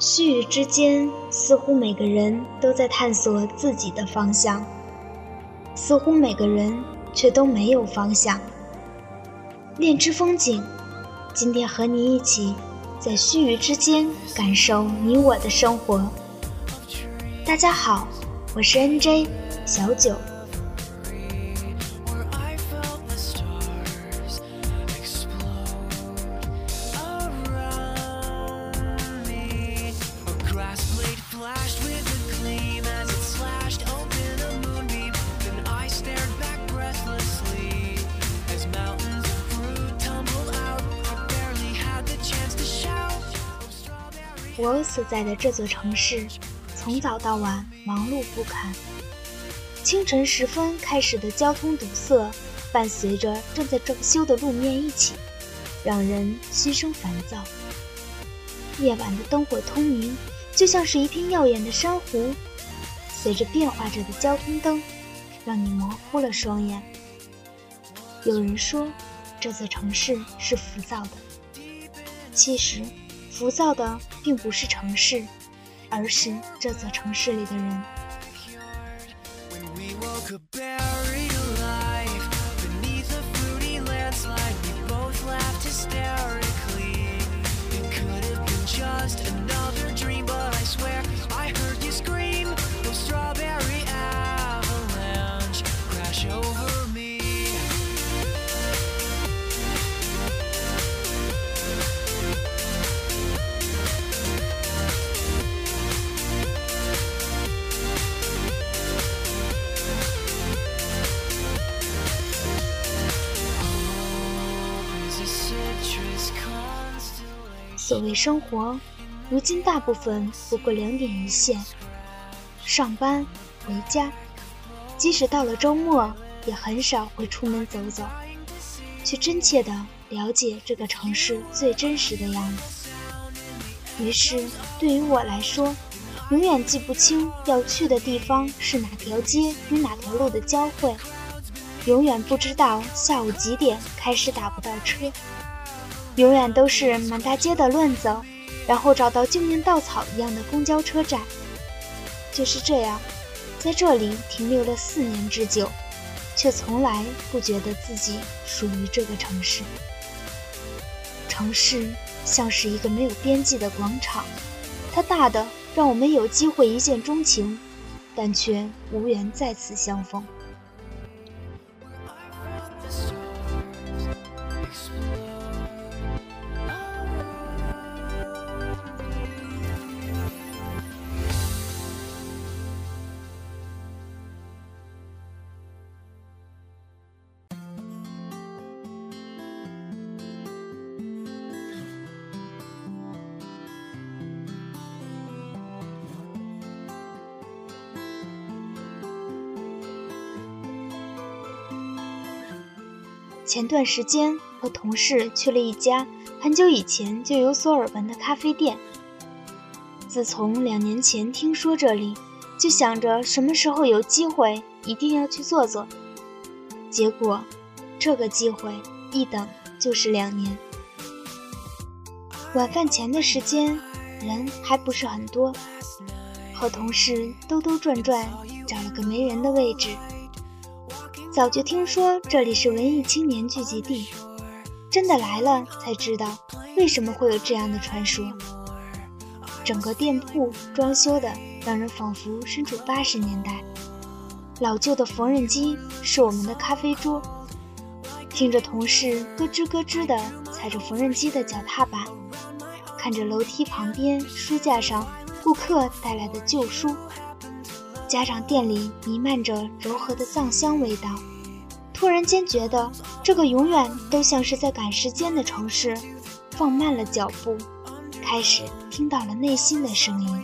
须臾之间，似乎每个人都在探索自己的方向，似乎每个人却都没有方向。恋之风景，今天和你一起，在须臾之间感受你我的生活。大家好，我是 NJ 小九。所在的这座城市，从早到晚忙碌不堪。清晨时分开始的交通堵塞，伴随着正在装修的路面一起，让人心生烦躁。夜晚的灯火通明，就像是一片耀眼的珊瑚，随着变化着的交通灯，让你模糊了双眼。有人说，这座城市是浮躁的，其实。浮躁的并不是城市，而是这座城市里的人。所谓生活，如今大部分不过两点一线：上班、回家。即使到了周末，也很少会出门走走，去真切地了解这个城市最真实的样子。于是，对于我来说，永远记不清要去的地方是哪条街与哪条路的交汇，永远不知道下午几点开始打不到车。永远都是满大街的乱走，然后找到救命稻草一样的公交车站。就是这样，在这里停留了四年之久，却从来不觉得自己属于这个城市。城市像是一个没有边际的广场，它大的让我们有机会一见钟情，但却无缘再次相逢。前段时间和同事去了一家很久以前就有所耳闻的咖啡店。自从两年前听说这里，就想着什么时候有机会一定要去坐坐。结果，这个机会一等就是两年。晚饭前的时间，人还不是很多，和同事兜兜转转找了个没人的位置。早就听说这里是文艺青年聚集地，真的来了才知道为什么会有这样的传说。整个店铺装修的让人仿佛身处八十年代，老旧的缝纫机是我们的咖啡桌，听着同事咯吱咯吱地踩着缝纫机的脚踏板，看着楼梯旁边书架上顾客带来的旧书。加上店里弥漫着柔和的藏香味道，突然间觉得这个永远都像是在赶时间的城市，放慢了脚步，开始听到了内心的声音。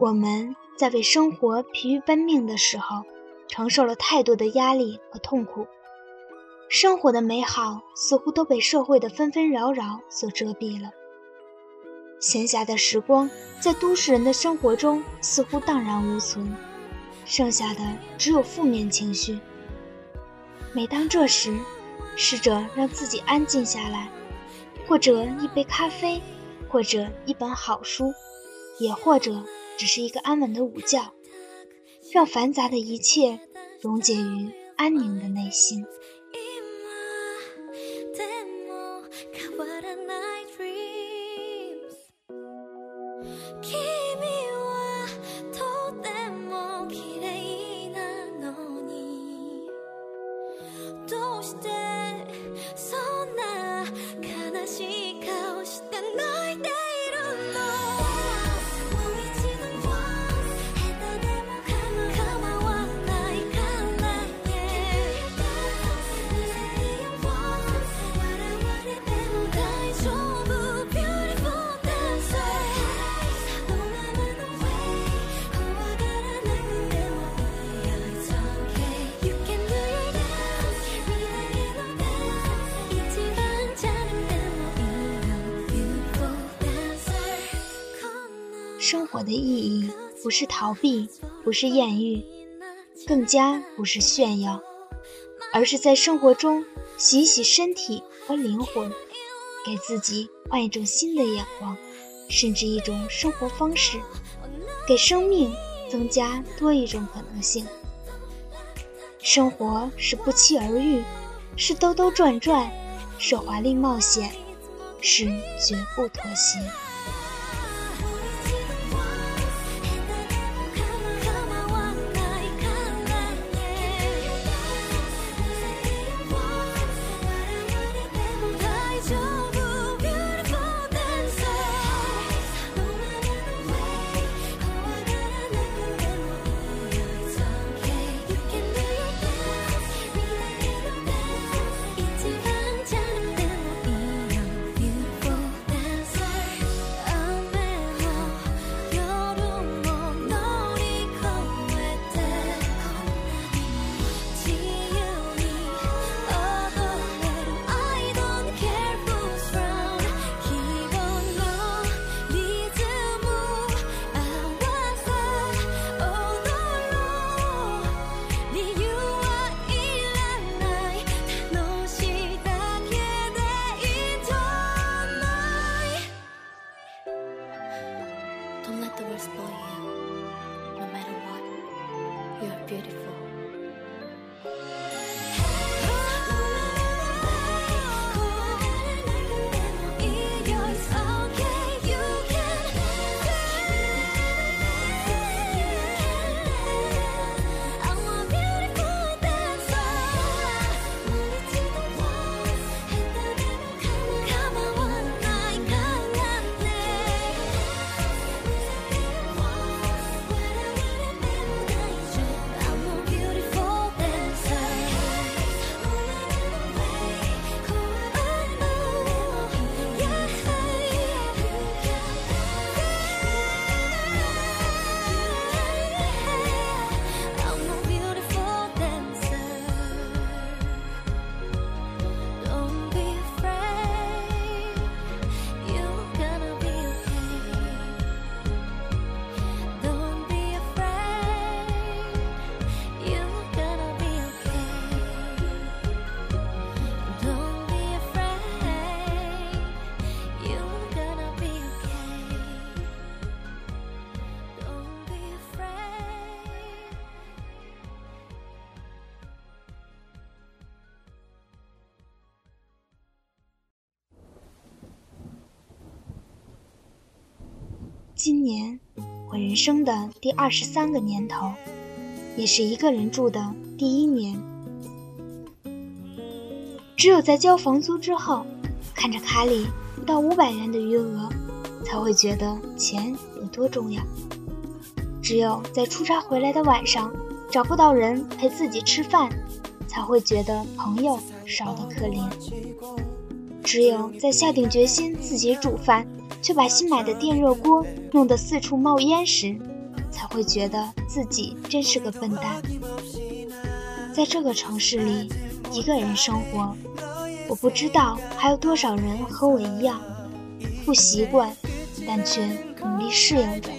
我们在为生活疲于奔命的时候，承受了太多的压力和痛苦，生活的美好似乎都被社会的纷纷扰扰所遮蔽了。闲暇的时光，在都市人的生活中似乎荡然无存，剩下的只有负面情绪。每当这时，试着让自己安静下来，或者一杯咖啡，或者一本好书，也或者。只是一个安稳的午觉，让繁杂的一切溶解于安宁的内心。的意义不是逃避，不是艳遇，更加不是炫耀，而是在生活中洗洗身体和灵魂，给自己换一种新的眼光，甚至一种生活方式，给生命增加多一种可能性。生活是不期而遇，是兜兜转转，是华丽冒险，是绝不妥协。今年，我人生的第二十三个年头，也是一个人住的第一年。只有在交房租之后，看着卡里不到五百元的余额，才会觉得钱有多重要。只有在出差回来的晚上，找不到人陪自己吃饭，才会觉得朋友少得可怜。只有在下定决心自己煮饭。却把新买的电热锅弄得四处冒烟时，才会觉得自己真是个笨蛋。在这个城市里，一个人生活，我不知道还有多少人和我一样，不习惯，但却努力适应着。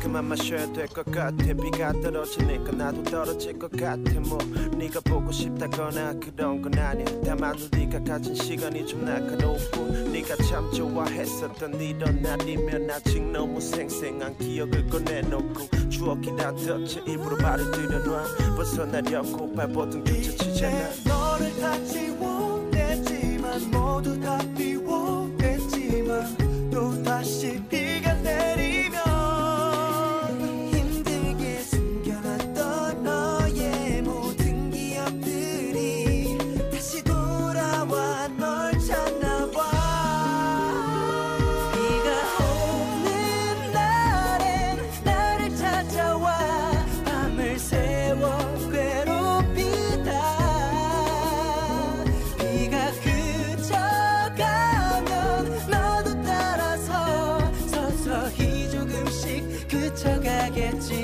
그만 마셔야 될 것 같아. 비가 떨어지니까 나도 떨어질 것 같아. 뭐 네가 보고 싶다거나 그런 건 아니야. 다만 네가 가진 시간이 좀뿐 네가 참 좋아했었던 이런 날이면 아직 너무 생생한 기억을 꺼내놓고 추억이 다 덮쳐 입으로 말을 들여놔. 벗어나려고 발버둥 쫓아치잖아. 너를 다 지워냈지만 모두 다 비워 알겠지.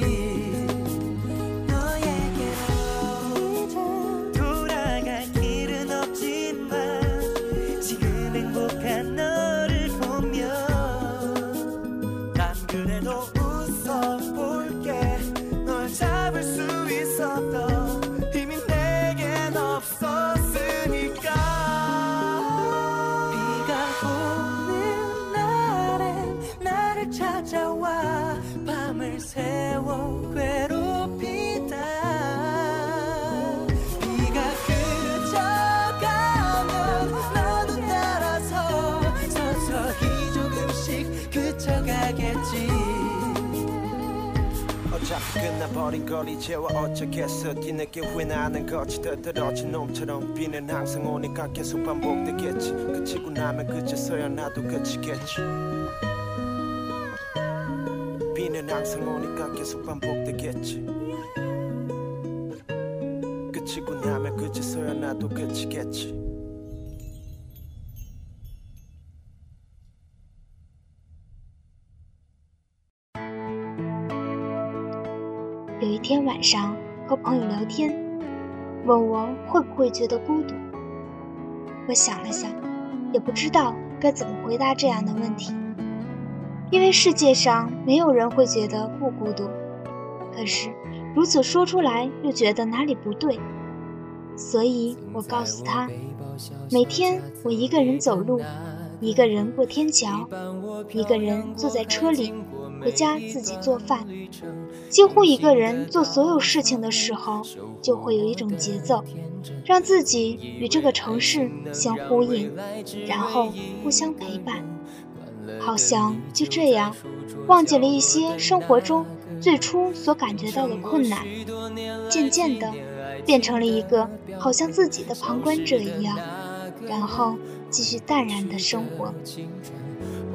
끝나버린 걸 이제와 어쩌겠어. 뒤늦게 후회나는 거지 더떨어진 놈처럼 비는 항상 오니까 계속 반복되겠지. 그치고 나면 그제서야 나도 그치겠지. 비는 항상 오니까 계속 반복되겠지. 그치고 나면 그제서야 나도 그치겠지 天晚上和朋友聊天，问我会不会觉得孤独。我想了想，也不知道该怎么回答这样的问题，因为世界上没有人会觉得不孤独。可是如此说出来又觉得哪里不对，所以我告诉他，每天我一个人走路，一个人过天桥，一个人坐在车里，回家自己做饭。几乎一个人做所有事情的时候，就会有一种节奏，让自己与这个城市相呼应，然后互相陪伴。好像就这样，忘记了一些生活中最初所感觉到的困难，渐渐的变成了一个好像自己的旁观者一样，然后继续淡然的生活。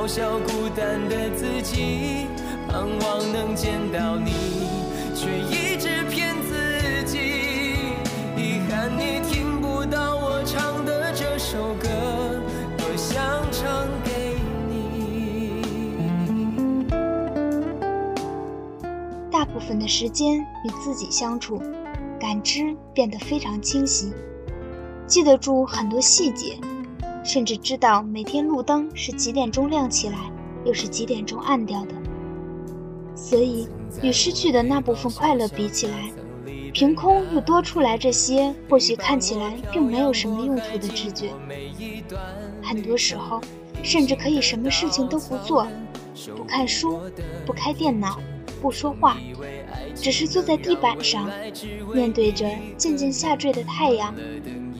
嘲笑孤单的自己，盼望能见到你，却一直骗自己。遗憾你听不到我唱的这首歌，多想唱给你。大部分的时间与自己相处，感知变得非常清晰，记得住很多细节，甚至知道每天路灯是几点钟亮起来，又是几点钟暗掉的。所以，与失去的那部分快乐比起来，凭空又多出来这些或许看起来并没有什么用途的知觉。很多时候，甚至可以什么事情都不做，不看书，不开电脑，不说话，只是坐在地板上，面对着渐渐下坠的太阳，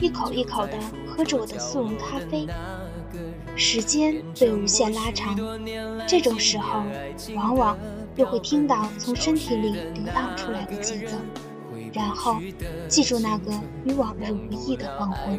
一口一口的喝着我的速溶咖啡。时间被无限拉长，这种时候，往往又会听到从身体里流淌出来的节奏，然后记住那个与往日无异的黄昏。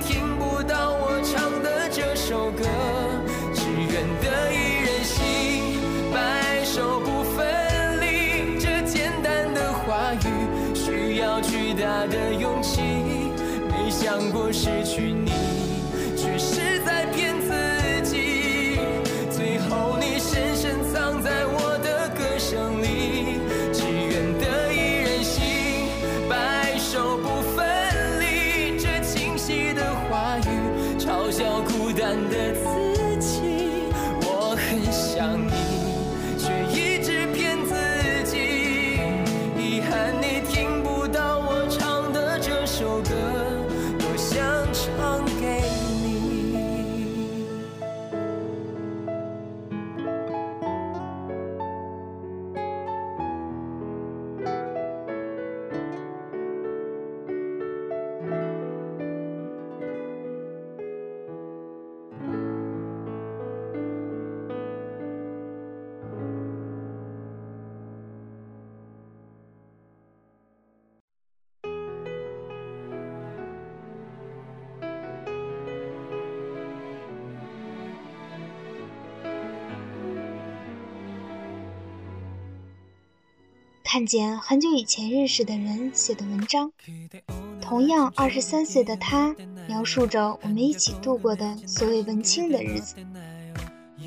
失去看见很久以前认识的人写的文章，同样二十三岁的他描述着我们一起度过的所谓文青的日子。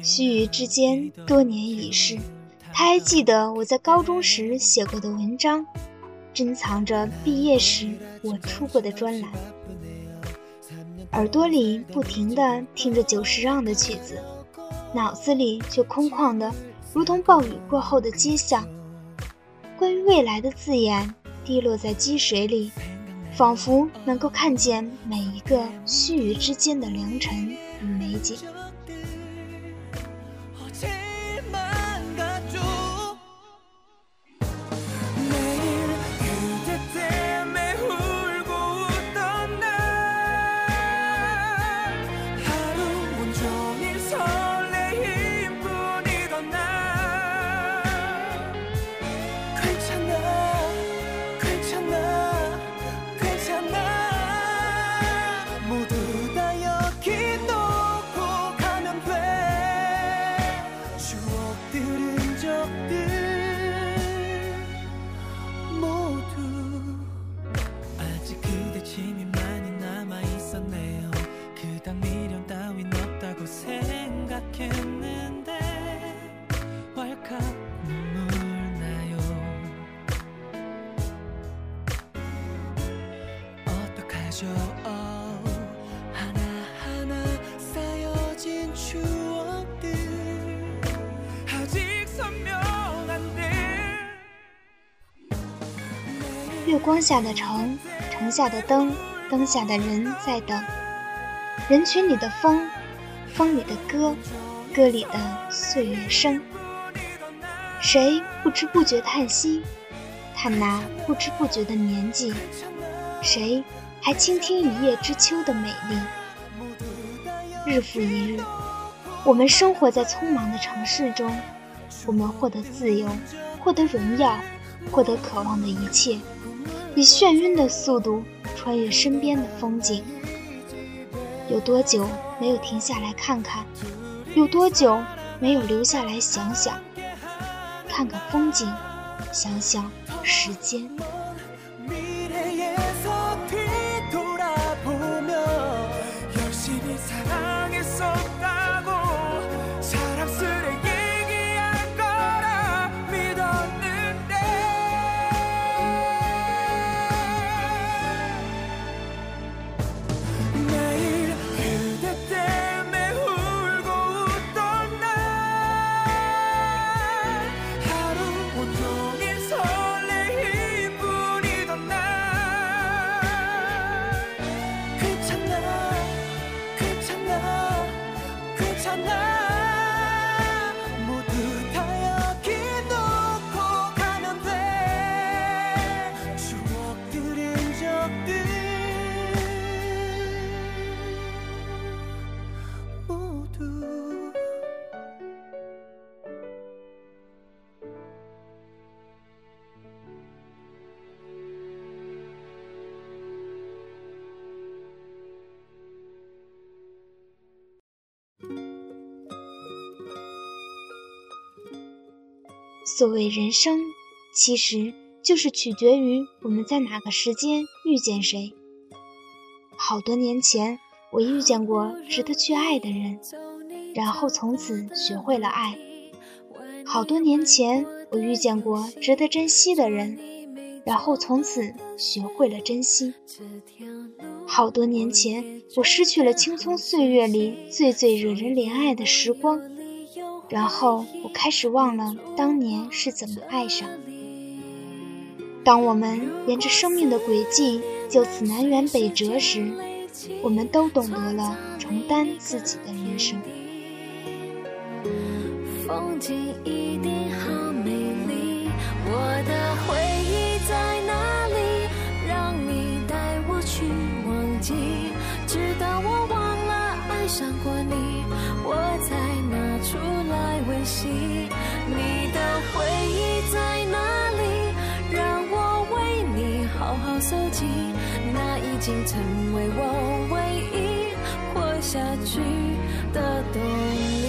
须臾之间，多年已逝，他还记得我在高中时写过的文章，珍藏着毕业时我出过的专栏。耳朵里不停地听着久石让的曲子，脑子里却空旷的，如同暴雨过后的街巷。关于未来的字眼滴落在积水里，仿佛能够看见每一个须臾之间的良辰与美景。光下的城，城下的灯，灯下的人在等。人群里的风，风里的歌，歌里的岁月声。谁不知不觉叹息？叹那不知不觉的年纪，谁还倾听一叶知秋的美丽？日复一日，我们生活在匆忙的城市中，我们获得自由，获得荣耀，获得渴望的一切，以眩晕的速度穿越身边的风景。有多久没有停下来看看？有多久没有留下来想想？看看风景，想想时间。所谓人生，其实就是取决于我们在哪个时间遇见谁。好多年前，我遇见过值得去爱的人，然后从此学会了爱。好多年前，我遇见过值得珍惜的人，然后从此学会了珍惜。好多年前，我失去了青葱岁月里最最惹人怜爱的时光，然后我开始忘了当年是怎么爱上。当我们沿着生命的轨迹就此南辕北辙时，我们都懂得了承担自己的人生。风景一定好美丽，我的回来温习。你的回忆在哪里？让我为你好好搜集，那已经成为我唯一活下去的动力。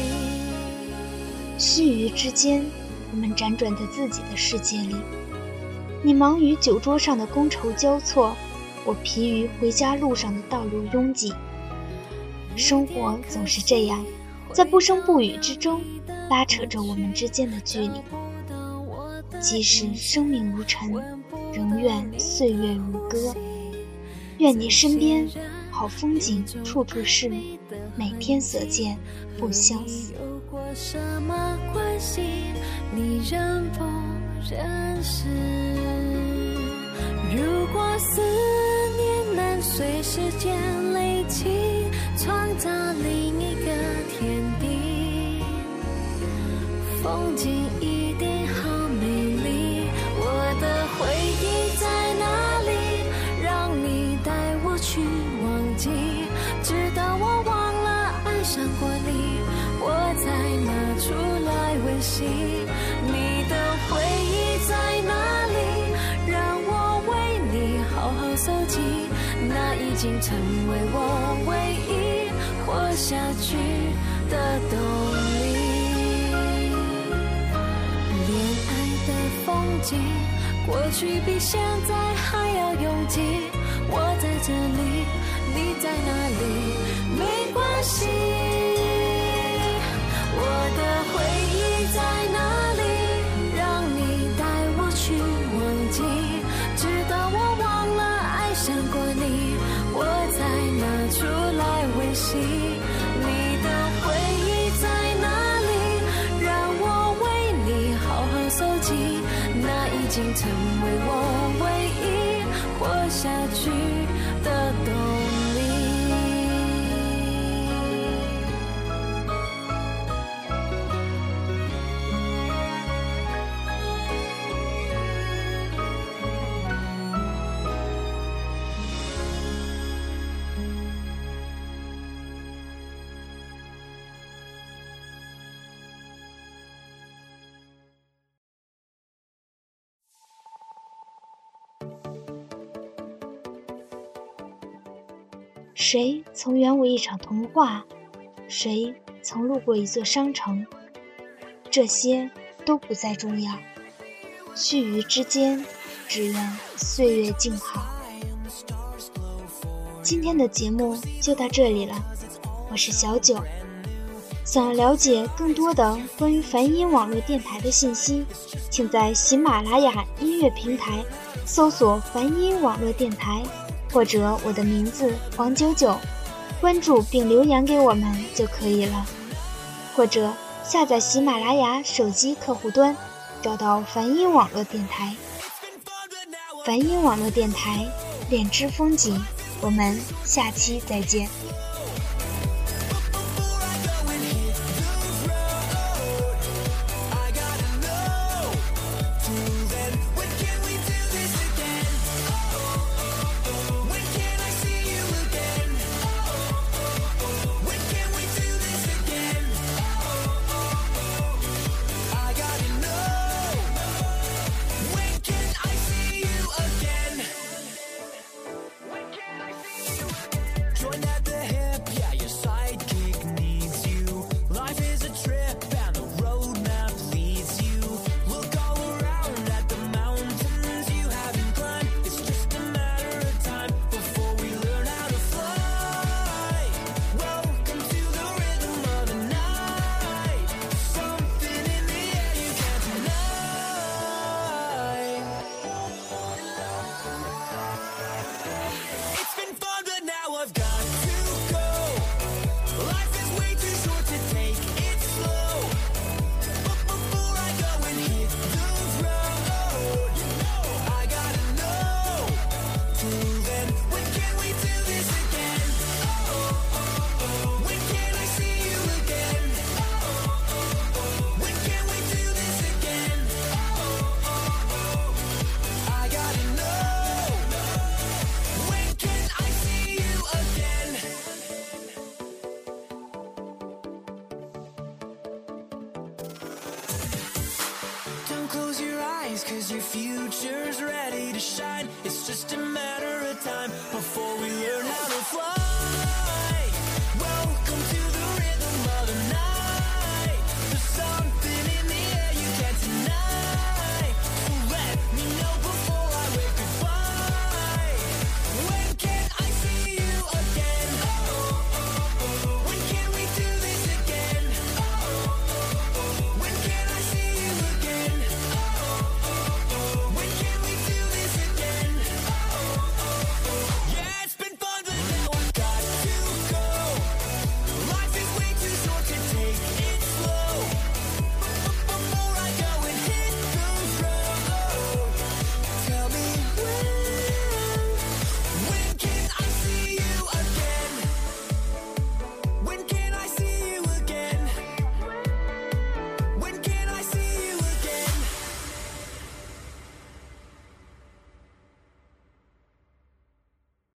须臾之间，我们辗转在自己的世界里。你忙于酒桌上的觥筹交错，我疲于回家路上的道路拥挤。生活总是这样，在不声不语之中，拉扯着我们之间的距离。即使生命如尘，仍愿岁月如歌。愿你身边好风景处处是，每天所见不相似。有过什么关系？你认不认识？如果思念能随时间累积，风景一定好美丽。我的回忆在哪里？让你带我去忘记，直到我忘了爱上过你，我才拿出来温习。你的回忆在哪里？让我为你好好搜集，那已经成为我唯一活下去的动力。过去比现在还要拥挤。我在这里，你在哪里？没关系。我的回忆在哪谁曾圆我一场童话？谁曾路过一座商城？这些都不再重要。须臾之间，只愿岁月静好。今天的节目就到这里了，我是小九。想要了解更多的关于梵音网络电台的信息，请在喜马拉雅音乐平台搜索“梵音网络电台”，或者我的名字黄九九，关注并留言给我们就可以了。或者下载喜马拉雅手机客户端，找到梵音网络电台。梵音网络电台，恋之风景。我们下期再见。